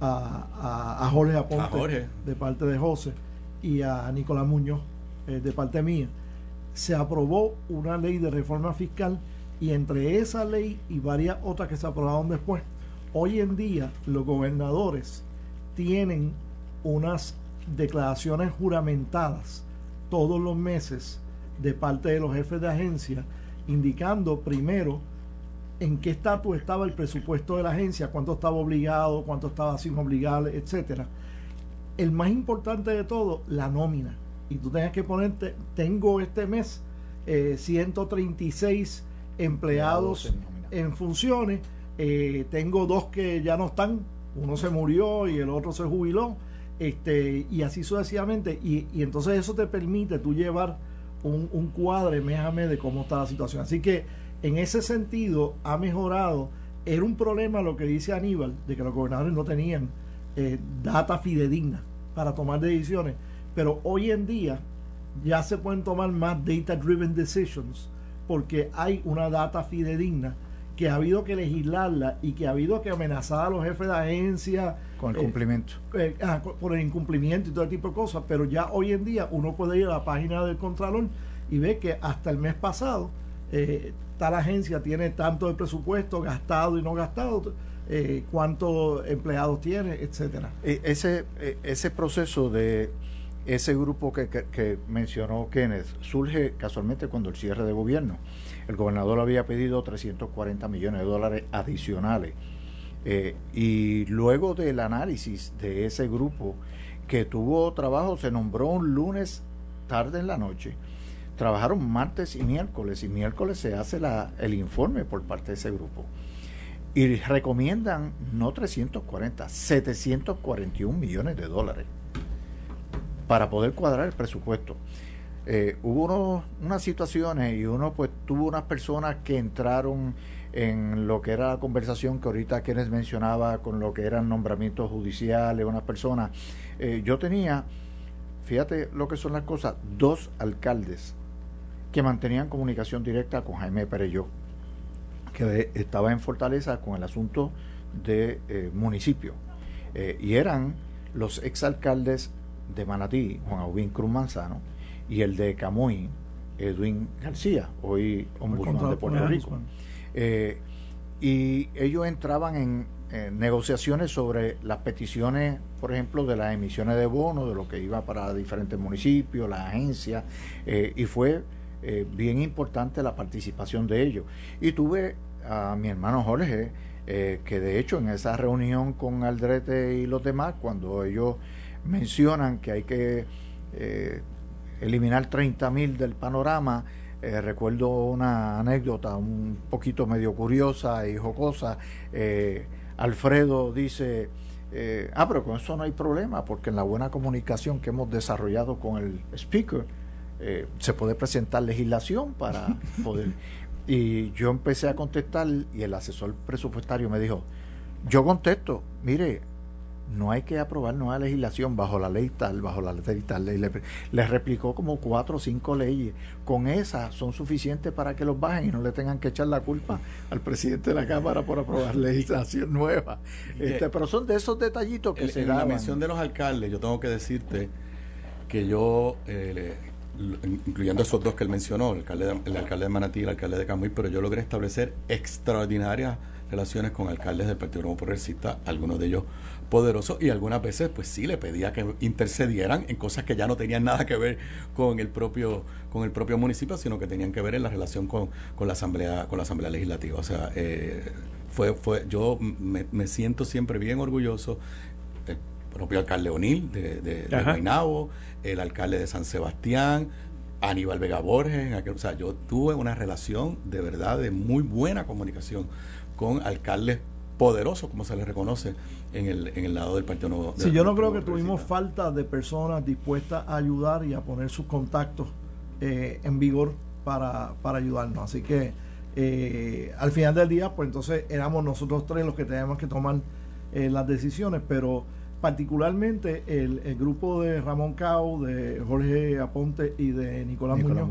a, a, Jorge Aponte de parte de José y a Nicolás Muñoz eh, de parte mía, se aprobó una ley de reforma fiscal y entre esa ley y varias otras que se aprobaron después, hoy en día los gobernadores tienen unas declaraciones juramentadas todos los meses de parte de los jefes de agencia, indicando primero en qué estatus estaba el presupuesto de la agencia, cuánto estaba obligado, cuánto estaba sin obligar, etcétera. El más importante de todo, la nómina. Y tú tenías que ponerte, tengo este mes 136 eh, empleados en, funciones, eh, tengo dos que ya no están, uno se murió y el otro se jubiló, este, y así sucesivamente. Y, y entonces eso te permite tú llevar un, un cuadre mes de cómo está la situación. Así que en ese sentido ha mejorado. Era un problema lo que dice Aníbal, de que los gobernadores no tenían eh, data fidedigna para tomar decisiones, pero hoy en día ya se pueden tomar más data-driven decisions porque hay una data fidedigna que ha habido que legislarla y que ha habido que amenazar a los jefes de agencia. Con el cumplimiento. Eh, ah, por el incumplimiento y todo tipo de cosas, pero ya hoy en día uno puede ir a la página del Contralor y ve que hasta el mes pasado eh, tal agencia tiene tanto de presupuesto gastado y no gastado, eh, cuántos empleados tiene, etcétera. E, ese, e, ese proceso de ese grupo que, que, mencionó Kenneth surge casualmente cuando el cierre de gobierno. El gobernador había pedido 340 millones de dólares adicionales. Eh, y luego del análisis de ese grupo que tuvo trabajo, se nombró un lunes tarde en la noche trabajaron martes y miércoles y miércoles se hace el informe por parte de ese grupo. Y recomiendan no 340, 741 millones de dólares para poder cuadrar el presupuesto. Eh, hubo unas situaciones y uno pues tuvo unas personas que entraron en lo que era la conversación que ahorita quienes mencionaba con lo que eran nombramientos judiciales, unas personas. Eh, yo tenía, fíjate lo que son las cosas, dos alcaldes que mantenían comunicación directa con Jaime Pereyó, que estaba en Fortaleza con el asunto de eh, municipio. Eh, y eran los exalcaldes de Manatí, Juan Aubín Cruz Manzano, y el de Camuy, Edwin García, hoy ombudsman de Puerto Rico. Eh, y ellos entraban en, negociaciones sobre las peticiones, por ejemplo, de las emisiones de bonos, de lo que iba para diferentes municipios, las agencias, y fue eh, bien importante la participación de ellos. Y tuve a mi hermano Jorge, eh, que de hecho en esa reunión con Aldrete y los demás, cuando ellos mencionan que hay que eh, eliminar 30 mil del panorama, recuerdo una anécdota un poquito medio curiosa y jocosa. Alfredo dice, ah, pero con eso no hay problema, porque en la buena comunicación que hemos desarrollado con el speaker, eh, se puede presentar legislación para (laughs) poder... Y yo empecé a contestar y el asesor presupuestario me dijo, yo contesto, mire, no hay que aprobar nueva legislación bajo la ley tal, bajo la ley tal. Y le, replicó como cuatro o cinco leyes. Con esas son suficientes para que los bajen y no le tengan que echar la culpa al presidente de la Cámara por aprobar (laughs) legislación nueva. Este, pero son de esos detallitos que se dan. En la mención de los alcaldes, yo tengo que decirte que yo eh, incluyendo esos dos que él mencionó, el alcalde, de, el alcalde de Manatí y el alcalde de Camuy, pero yo logré establecer extraordinarias relaciones con alcaldes del Partido Nuevo Progresista, algunos de ellos poderosos, y algunas veces pues sí le pedía que intercedieran en cosas que ya no tenían nada que ver con el propio, con el propio municipio, sino que tenían que ver en la relación con, con la asamblea, con la asamblea legislativa. O sea, eh, fue, fue, yo me, siento siempre bien orgulloso el propio alcalde O'Neill de, de, el alcalde de San Sebastián, Aníbal Vega Borges, o sea, yo tuve una relación de verdad de muy buena comunicación con alcaldes poderosos, como se les reconoce en el, en el lado del Partido Nuevo. Sí, yo no creo que tuvimos falta de personas dispuestas a ayudar y a poner sus contactos eh, en vigor para, para ayudarnos. Así que eh, al final del día, pues entonces éramos nosotros tres los que teníamos que tomar eh, las decisiones, pero particularmente el, grupo de Ramón Cao, de Jorge Aponte y de Nicolás, Muñoz,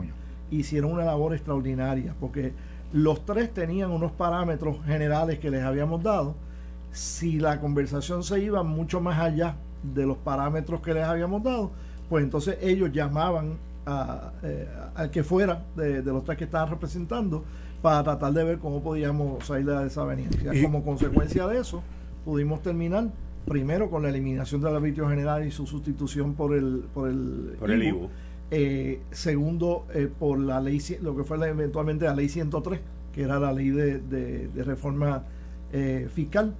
hicieron una labor extraordinaria, porque los tres tenían unos parámetros generales que les habíamos dado. Si la conversación se iba mucho más allá de los parámetros que les habíamos dado, pues entonces ellos llamaban a, eh, al que fuera de, los tres que estaban representando para tratar de ver cómo podíamos salir de esa avenida. Y como consecuencia de eso, pudimos terminar primero con la eliminación del arbitrio general y su sustitución por el por el, por el IBU. Eh, segundo eh, por la ley lo que fue eventualmente la ley 103 que era la ley de, de, reforma eh, fiscal.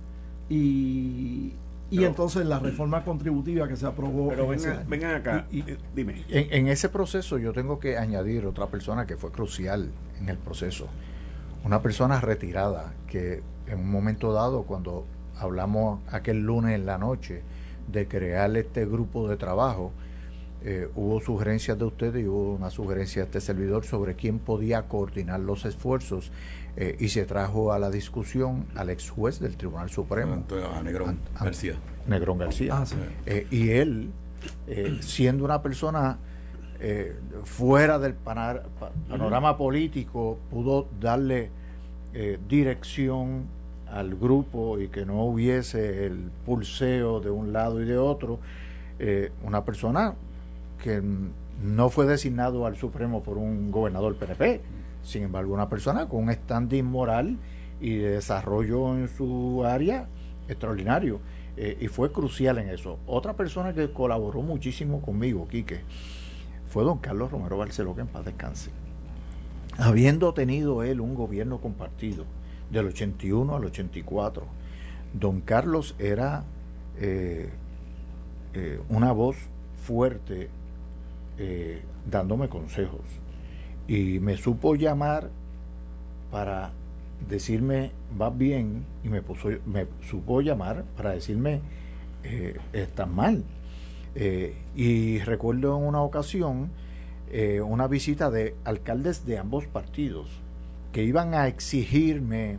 Y, y entonces la reforma contributiva que se aprobó pero vengan, acá y, dime. en, en, ese proceso yo tengo que añadir otra persona que fue crucial en el proceso. Una persona retirada que en un momento dado cuando hablamos aquel lunes en la noche de crear este grupo de trabajo, eh, hubo sugerencias de ustedes y hubo una sugerencia de este servidor sobre quién podía coordinar los esfuerzos eh, y se trajo a la discusión al ex juez del Tribunal Supremo. A Negrón García. Negrón García. Ah, eh, y él, siendo una persona fuera del panorama político, pudo darle dirección al grupo y que no hubiese el pulseo de un lado y de otro, eh, una persona que no fue designado al Supremo por un gobernador PNP, sin embargo una persona con un standing moral y de desarrollo en su área extraordinario eh, y fue crucial en eso. Otra persona que colaboró muchísimo conmigo, Quique, fue don Carlos Romero Barceló, que en paz descanse. Habiendo tenido él un gobierno compartido, del 81 al 84. Don Carlos era eh, eh, una voz fuerte eh, dándome consejos y me supo llamar para decirme va bien y me, supo llamar para decirme estás mal. y recuerdo en una ocasión una visita de alcaldes de ambos partidos que iban a exigirme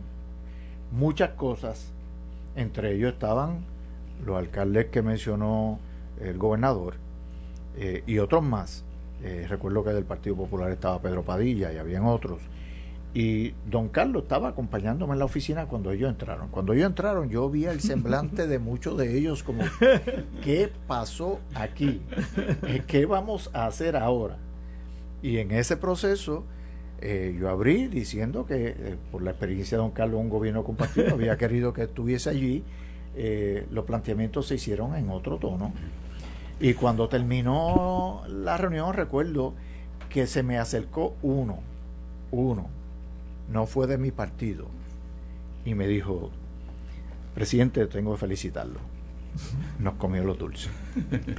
muchas cosas. Entre ellos estaban los alcaldes que mencionó el gobernador eh, y otros más. Eh, recuerdo que del Partido Popular estaba Pedro Padilla y habían otros. Y don Carlos estaba acompañándome en la oficina cuando ellos entraron. Cuando ellos entraron, yo vi el semblante de muchos de ellos como, ¿qué pasó aquí? ¿Qué vamos a hacer ahora? Y en ese proceso eh, yo abrí diciendo que eh, por la experiencia de don Carlos, un gobierno compartido, había querido que estuviese allí. Eh, los planteamientos se hicieron en otro tono. Y cuando terminó la reunión, recuerdo que se me acercó uno, uno, no fue de mi partido, y me dijo, presidente, tengo que felicitarlo nos comió los dulces.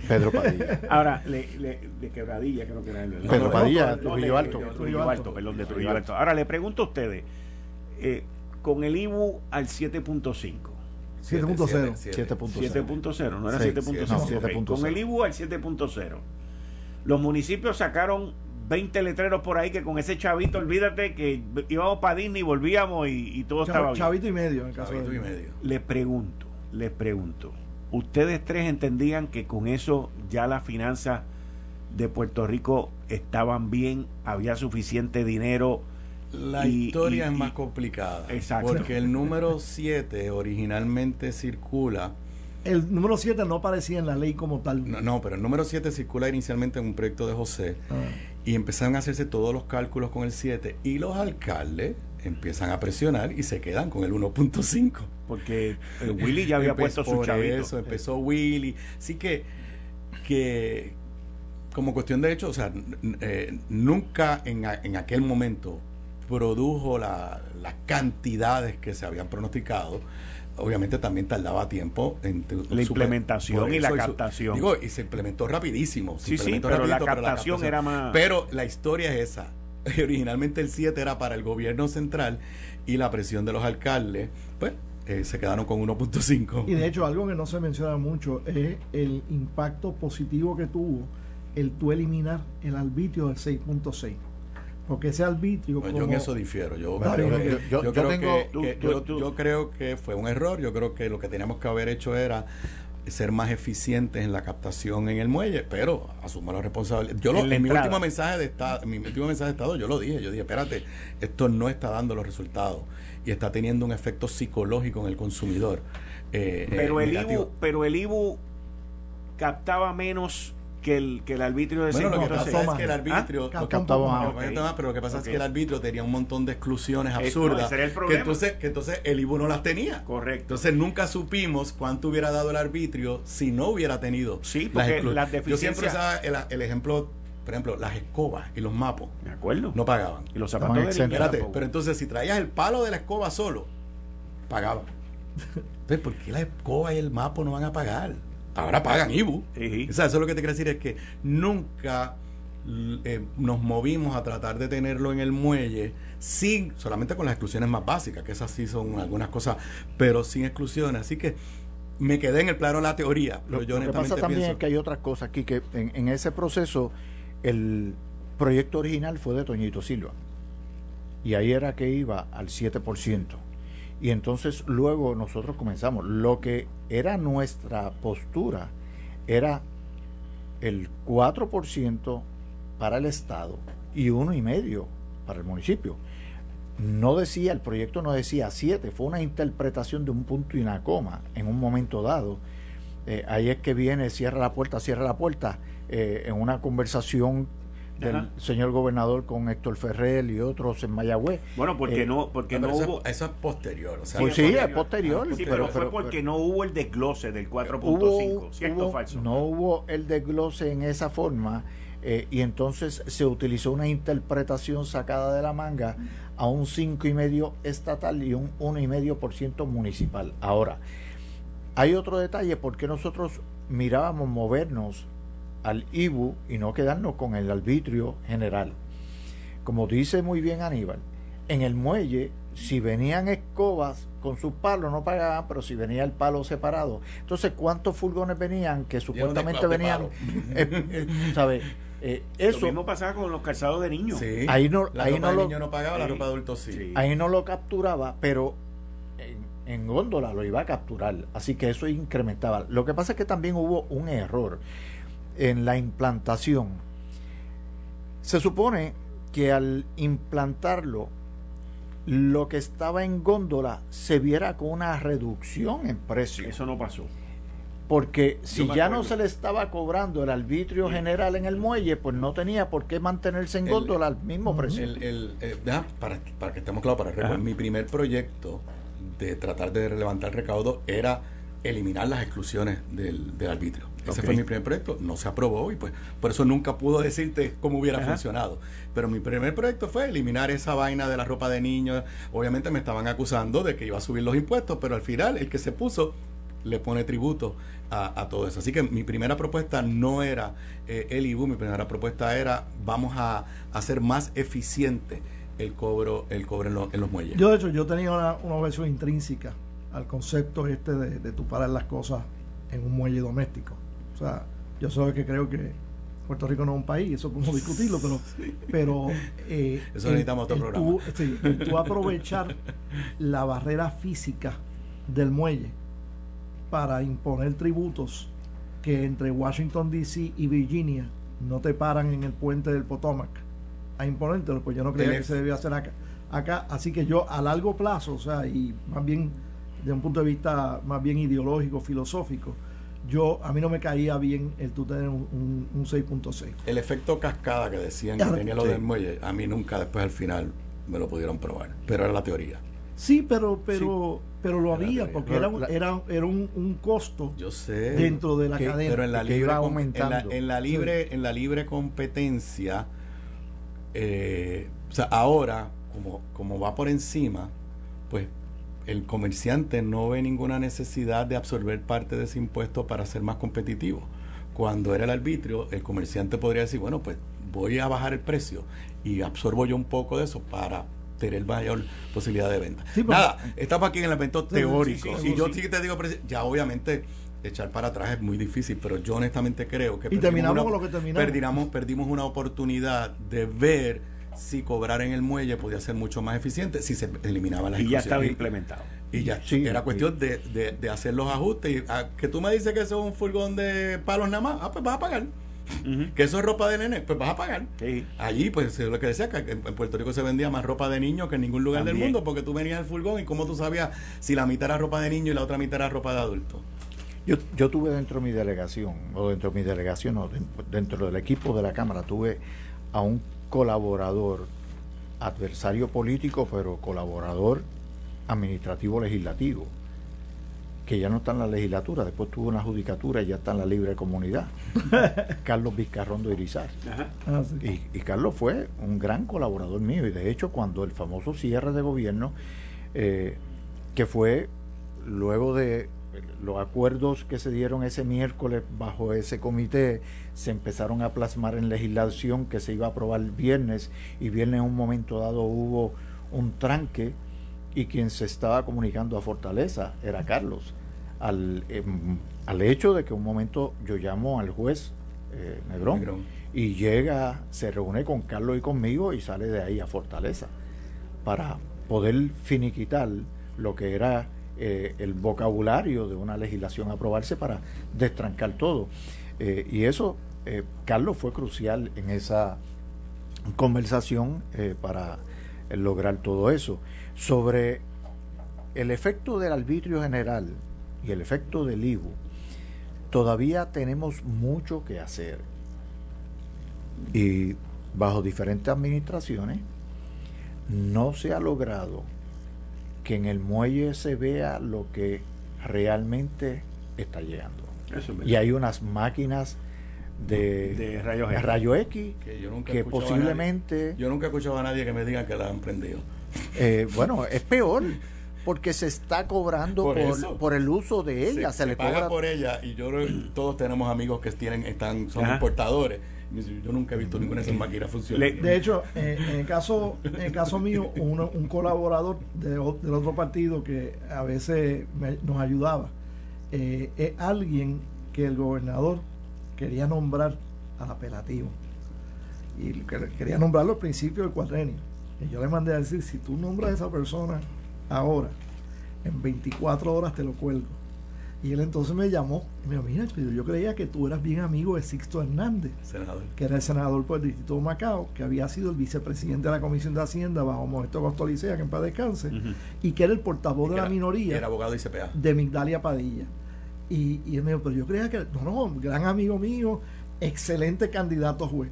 Pedro Padilla. (laughs) Ahora, de quebradilla creo que era el Pedro Padilla, Trujillo Alto. Trujillo Alto, perdón, de Trujillo Alto. Ahora, le pregunto a ustedes, eh, con el IBU al 7.5. 7.0. 7.0, no era 7.5. Con el IBU al 7.0. Los municipios sacaron 20 letreros por ahí que con ese chavito, olvídate que íbamos para Disney y volvíamos y, todo estaba bien. Chavito y medio, en caso chavito y medio. Les pregunto, les pregunto ustedes tres entendían que con eso ya las finanzas de Puerto Rico estaban bien, había suficiente dinero. La historia es más complicada. Exacto. Porque el número 7 originalmente circula. El número 7 no aparecía en la ley como tal. No, pero el número 7 circula inicialmente en un proyecto de José. Ah. Y empezaron a hacerse todos los cálculos con el 7. Y los alcaldes empiezan a presionar y se quedan con el 1.5. Porque Willy ya había puesto su chavito. Eso, empezó Willy. Así que, que como cuestión de hecho, o sea, eh, nunca en, en, aquel momento produjo las cantidades que se habían pronosticado obviamente también tardaba tiempo en la implementación y la captación. digo, y se implementó rapidísimo. sí, sí, pero, la captación era más... Pero la historia es esa. (laughs) Originalmente el 7 era para el gobierno central y la presión de los alcaldes, pues eh, se quedaron con 1.5. Y de hecho algo que no se menciona mucho es el impacto positivo que tuvo el tú eliminar el arbitrio del 6.6 porque ese arbitrio. yo en eso difiero. Yo, creo que, fue un error. Yo creo que lo que teníamos que haber hecho era ser más eficientes en la captación en el muelle, pero asumo la responsabilidad. Yo en, mi último mensaje de estado, mi último mensaje de estado, yo lo dije, yo dije, espérate, esto no está dando los resultados y está teniendo un efecto psicológico en el consumidor. Eh, pero, el IBU, pero el IBU captaba menos que el, que el arbitrio de bueno, lo que pasa es que el arbitrio ¿Ah? pero lo que pasa es que el arbitrio tenía un montón de exclusiones absurdas el que entonces que entonces el IBU no las tenía. Correcto. Entonces nunca supimos cuánto hubiera dado el arbitrio si no hubiera tenido sí porque las, yo siempre usaba el, el, ejemplo por ejemplo las escobas y los mapos. De acuerdo. No pagaban. Y los zapatos de pero entonces si traías el palo de la escoba solo pagaban. (laughs) Entonces ¿por qué la escoba y el mapo no van a pagar? Ahora pagan IBU. eso es lo que te quiero decir es que nunca eh, nos movimos a tratar de tenerlo en el muelle sin, solamente con las exclusiones más básicas, que esas sí son algunas cosas, pero sin exclusiones. Así que me quedé en el plano de la teoría. Lo, yo que pasa también es que hay otras cosas aquí, que en, en ese proceso el proyecto original fue de Toñito Silva. Y ahí era que iba al 7%. Y entonces luego nosotros comenzamos. Lo que era nuestra postura era el 4% para el Estado y uno y medio para el municipio. No decía, el proyecto no decía 7, fue una interpretación de un punto y una coma en un momento dado. Eh, ahí es que viene, cierra la puerta, cierra la puerta, eh, en una conversación del señor gobernador con Héctor Ferrer y otros en Mayagüez. Bueno, porque eh, no porque no, hubo eso es posterior, pues sí, es posterior, sí, pero, fue porque no hubo el desglose del 4.5, ¿cierto o falso? No hubo el desglose en esa forma eh, y entonces se utilizó una interpretación sacada de la manga a un cinco y medio estatal y un uno y medio por ciento municipal. Ahora, hay otro detalle porque nosotros mirábamos movernos al IBU y no quedarnos con el arbitrio general. Como dice muy bien Aníbal, en el muelle, si venían escobas con sus palos no pagaban, pero si venía el palo separado. Entonces, ¿cuántos furgones venían que supuestamente venían? (laughs) Eh, eh, eh, eso, lo mismo pasaba con los calzados de niños. ahí no, ahí no lo, no pagaba, la ropa de adultos sí. Ahí no lo capturaba, pero en, en góndola lo iba a capturar. Así que eso incrementaba. Lo que pasa es que también hubo un error en la implantación. Se supone que al implantarlo, lo que estaba en góndola se viera con una reducción en precio. Eso no pasó. Porque si ya no se le estaba cobrando el arbitrio general en el muelle, pues no tenía por qué mantenerse en góndola al mismo precio. El, eh, para, para, que estemos claros, para mi primer proyecto de tratar de levantar recaudo era eliminar las exclusiones del, del arbitrio. Ese fue mi primer proyecto, no se aprobó y pues por eso nunca pudo decirte cómo hubiera funcionado. Pero mi primer proyecto fue eliminar esa vaina de la ropa de niños. Obviamente me estaban acusando de que iba a subir los impuestos, pero al final el que se puso le pone tributo a, todo eso. Así que mi primera propuesta no era eh, el IBU, mi primera propuesta era vamos a hacer más eficiente el cobro, el cobro en, los muelles. Yo de hecho yo tenía una, una versión intrínseca al concepto este de, de tu parar las cosas en un muelle doméstico. O sea, yo soy que creo que Puerto Rico no es un país, eso podemos discutirlo, pero, (laughs) pero eh, eso necesitamos otro programa. Tú, (laughs) aprovechar la barrera física del muelle para imponer tributos que entre Washington DC y Virginia no te paran en el puente del Potomac a imponértelo, pues yo no creía que se debía hacer acá. acá. Así que yo a largo plazo, o sea, y más bien de un punto de vista más bien ideológico, filosófico, yo a mí no me caía bien el tú tener un, un, 6.6. El efecto cascada que decían que tenía lo del muelle, a mí nunca después al final me lo pudieron probar, pero era la teoría. Sí, pero pero pero lo había porque era un, era, era un, costo yo sé, dentro de la cadena. Pero en la libre aumentando. En la, libre en la libre competencia eh, o sea, ahora como como va por encima, pues el comerciante no ve ninguna necesidad de absorber parte de ese impuesto para ser más competitivo. Cuando era el arbitrio, el comerciante podría decir, bueno, pues voy a bajar el precio y absorbo yo un poco de eso para tener mayor posibilidad de venta. Nada, estamos aquí en el evento teórico. y yo sí te digo, ya obviamente echar para atrás es muy difícil, pero yo honestamente creo que, y terminamos con lo que terminamos. perdimos una oportunidad de ver si cobrar en el muelle podía ser mucho más eficiente si se eliminaba la Y ya estaba implementado. Y ya, era cuestión de, de, hacer los ajustes. Y, ah, que tú me dices que eso es un furgón de palos nada más, ah, pues vas a pagar. Que eso es ropa de nene, pues vas a pagar. Allí, pues lo que decía, que en Puerto Rico se vendía más ropa de niño que en ningún lugar del mundo, porque tú venías al furgón y cómo tú sabías si la mitad era ropa de niño y la otra mitad era ropa de adulto. Yo, yo tuve dentro de mi delegación, o dentro de mi delegación, o dentro del equipo de la Cámara, tuve a un colaborador, adversario político, pero colaborador administrativo legislativo, que ya no está en la legislatura, después tuvo una judicatura y ya está en la libre comunidad, (laughs) Carlos Vizcarrondo Irizar. Ah, y, Carlos fue un gran colaborador mío, y de hecho cuando el famoso cierre de gobierno, eh, que fue luego de los acuerdos que se dieron ese miércoles bajo ese comité se empezaron a plasmar en legislación que se iba a aprobar el viernes y viernes en un momento dado hubo un tranque y quien se estaba comunicando a Fortaleza era Carlos. Al, em, al hecho de que un momento yo llamo al juez eh, Negrón, y llega, se reúne con Carlos y conmigo y sale de ahí a Fortaleza para poder finiquitar lo que era eh, el vocabulario de una legislación aprobarse para destrancar todo. Eh, y eso, eh, Carlos fue crucial en esa conversación para lograr todo eso. Sobre el efecto del arbitrio general y el efecto del IBU, todavía tenemos mucho que hacer. Y bajo diferentes administraciones no se ha logrado que en el muelle se vea lo que realmente está llegando. y hay unas máquinas de, rayo X, que, posiblemente... yo nunca he escuchado a nadie que me diga que la han prendido. (laughs) Eh, bueno, es peor porque se está cobrando por, el uso de ella. Se, le paga por ella y yo todos tenemos amigos que tienen están son importadores. Yo nunca he visto ninguna de esas máquinas funcionar. De hecho, en, el caso en el caso mío, un colaborador de, del otro partido que a veces nos ayudaba eh, es alguien que el gobernador quería nombrar al apelativo y quería nombrarlo al principio del cuadrenio y yo le mandé a decir, si tú nombras a esa persona ahora, en 24 horas te lo cuelgo. Y él entonces me llamó y me dijo, mira, yo creía que tú eras bien amigo de Sixto Hernández, que era el senador por el distrito de Macao, que había sido el vicepresidente de la Comisión de Hacienda bajo Modesto Costolicea, que en paz descanse, y que era el portavoz de la minoría era abogado de CPA. De Migdalia Padilla. Y, y él me dijo, pero yo creía que, no, no, gran amigo mío, excelente candidato juez.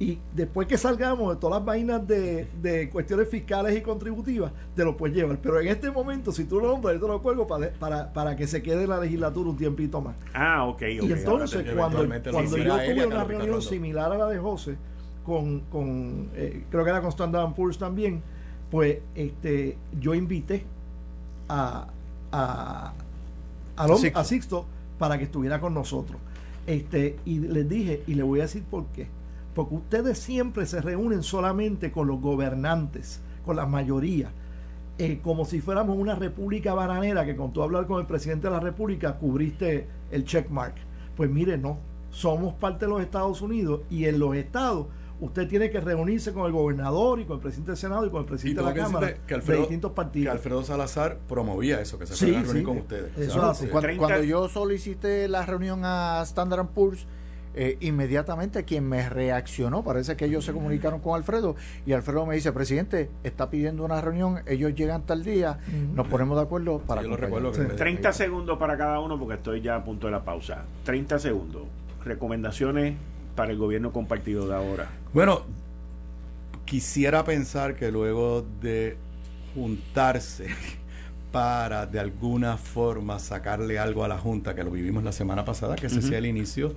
Y después que salgamos de todas las vainas de, cuestiones fiscales y contributivas, te lo puedes llevar. Pero en este momento, si tú lo nombras, yo te lo cuelgo para, para, que se quede en la legislatura un tiempito más. Ah, ok, Y entonces, cuando, cuando yo tuve una reunión similar a la de José, con, con eh, creo que era con Standard Poor's también, pues este yo invité a, a, a Sixto para que estuviera con nosotros. Este, y les dije, y le voy a decir por qué porque ustedes siempre se reúnen solamente con los gobernantes, con la mayoría, eh, como si fuéramos una república bananera que con tu hablar con el presidente de la república cubriste el checkmark. Pues mire, no, somos parte de los Estados Unidos y en los estados usted tiene que reunirse con el gobernador y con el presidente del Senado y con el presidente de la Cámara que Alfredo, de distintos partidos. Que Alfredo Salazar promovía eso, que se sí, reunir con ustedes. Cuando, cuando, yo solicité la reunión a Standard Poor's, eh, inmediatamente quien me reaccionó, parece que ellos se comunicaron con Alfredo y Alfredo me dice, presidente, está pidiendo una reunión, ellos llegan tal día, nos ponemos de acuerdo para... Yo recuerdo 30 segundos para cada uno porque estoy ya a punto de la pausa. 30 segundos. Recomendaciones para el gobierno compartido de ahora. Bueno, quisiera pensar que luego de juntarse (laughs) para de alguna forma sacarle algo a la Junta, que lo vivimos la semana pasada, que ese sea el inicio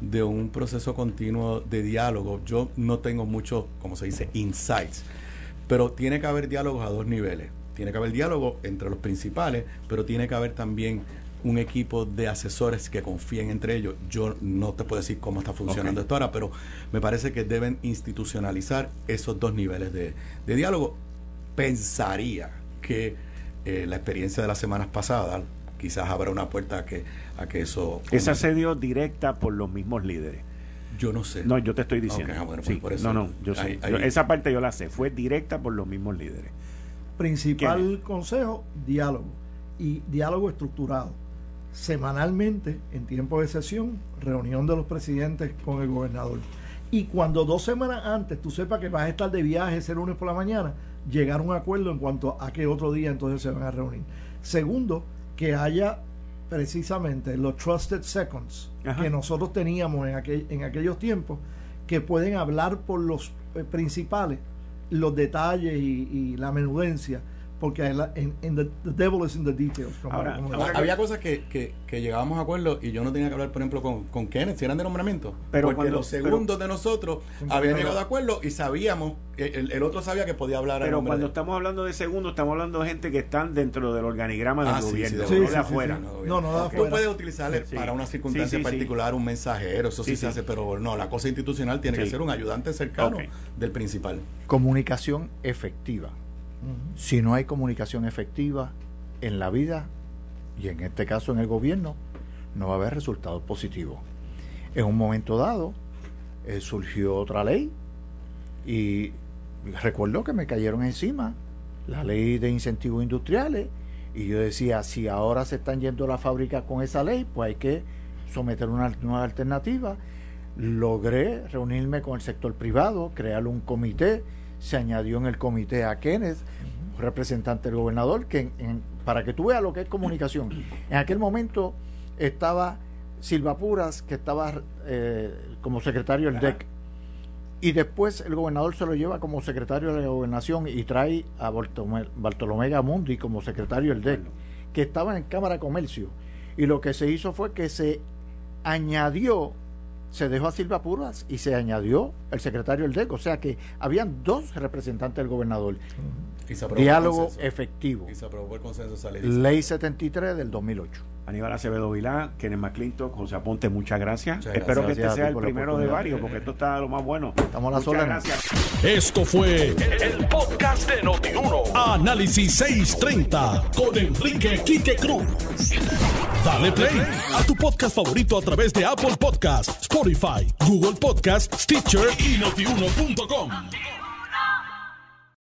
de un proceso continuo de diálogo. Yo no tengo mucho, como se dice, insights, pero tiene que haber diálogos a dos niveles. Tiene que haber diálogo entre los principales, pero tiene que haber también un equipo de asesores que confíen entre ellos. Yo no te puedo decir cómo está funcionando esto ahora, pero me parece que deben institucionalizar esos dos niveles de, diálogo. Pensaría que eh, la experiencia de las semanas pasadas quizás abra una puerta que, a que eso... Esa se dio directa por los mismos líderes. Yo no sé. No, yo te estoy diciendo. Ah, pues por eso, no, no, yo sé. esa parte yo la sé. Fue directa por los mismos líderes. Principal consejo, diálogo. Y diálogo estructurado semanalmente, en tiempo de sesión, reunión de los presidentes con el gobernador. Y cuando dos semanas antes tú sepas que vas a estar de viaje ese lunes por la mañana, llegar a un acuerdo en cuanto a qué otro día entonces se van a reunir. Segundo, que haya precisamente los trusted seconds que nosotros teníamos en, aquel, en aquellos tiempos, que pueden hablar por los eh, principales, los detalles y, y la menudencia porque en, the, devil is in the details. había cosas que, que, llegábamos a acuerdo y yo no tenía que hablar, por ejemplo, con, con Kenneth, si eran de nombramiento. Pero porque los segundos de nosotros habían llegado a acuerdo y sabíamos, el, el, otro sabía que podía hablar. Pero cuando estamos hablando de segundos, estamos hablando de gente que están dentro del organigrama del ah, gobierno, no de afuera. no, no, Tú puedes utilizarle para una circunstancia particular un mensajero, eso sí, se hace, pero no, la cosa institucional tiene que ser un ayudante cercano del principal. Comunicación efectiva si no hay comunicación efectiva en la vida y en este caso en el gobierno, no va a haber resultados positivos. En un momento dado eh, surgió otra ley y recuerdo que me cayeron encima la ley de incentivos industriales y yo decía, si ahora se están yendo a la fábrica con esa ley, pues hay que someter una nueva alternativa. Logré reunirme con el sector privado, crear un comité se añadió en el comité a Kenneth, representante del gobernador, que para que tú veas lo que es comunicación, en aquel momento estaba Silva Puras, que estaba eh, como secretario del DEC, y después el gobernador se lo lleva como secretario de la gobernación y trae a Bartolomé Gamundi como secretario del DEC, que estaba en Cámara de Comercio. Y lo que se hizo fue que se añadió se dejó a Silva Puras y se añadió el secretario del DEC. O sea que habían dos representantes del gobernador. Diálogo efectivo. Y se aprobó el consenso. Ley 73 del 2008. Aníbal Acevedo Vilá, Kenneth McClintock, José Aponte, muchas gracias. Espero que este sea el primero de varios, porque esto está lo más bueno. Estamos a las muchas gracias. Esto fue el, podcast de Notiuno. Análisis 630 con Enrique Quique Cruz. Dale play a tu podcast favorito a través de Apple Podcasts, Spotify, Google Podcasts, Stitcher y notiuno.com.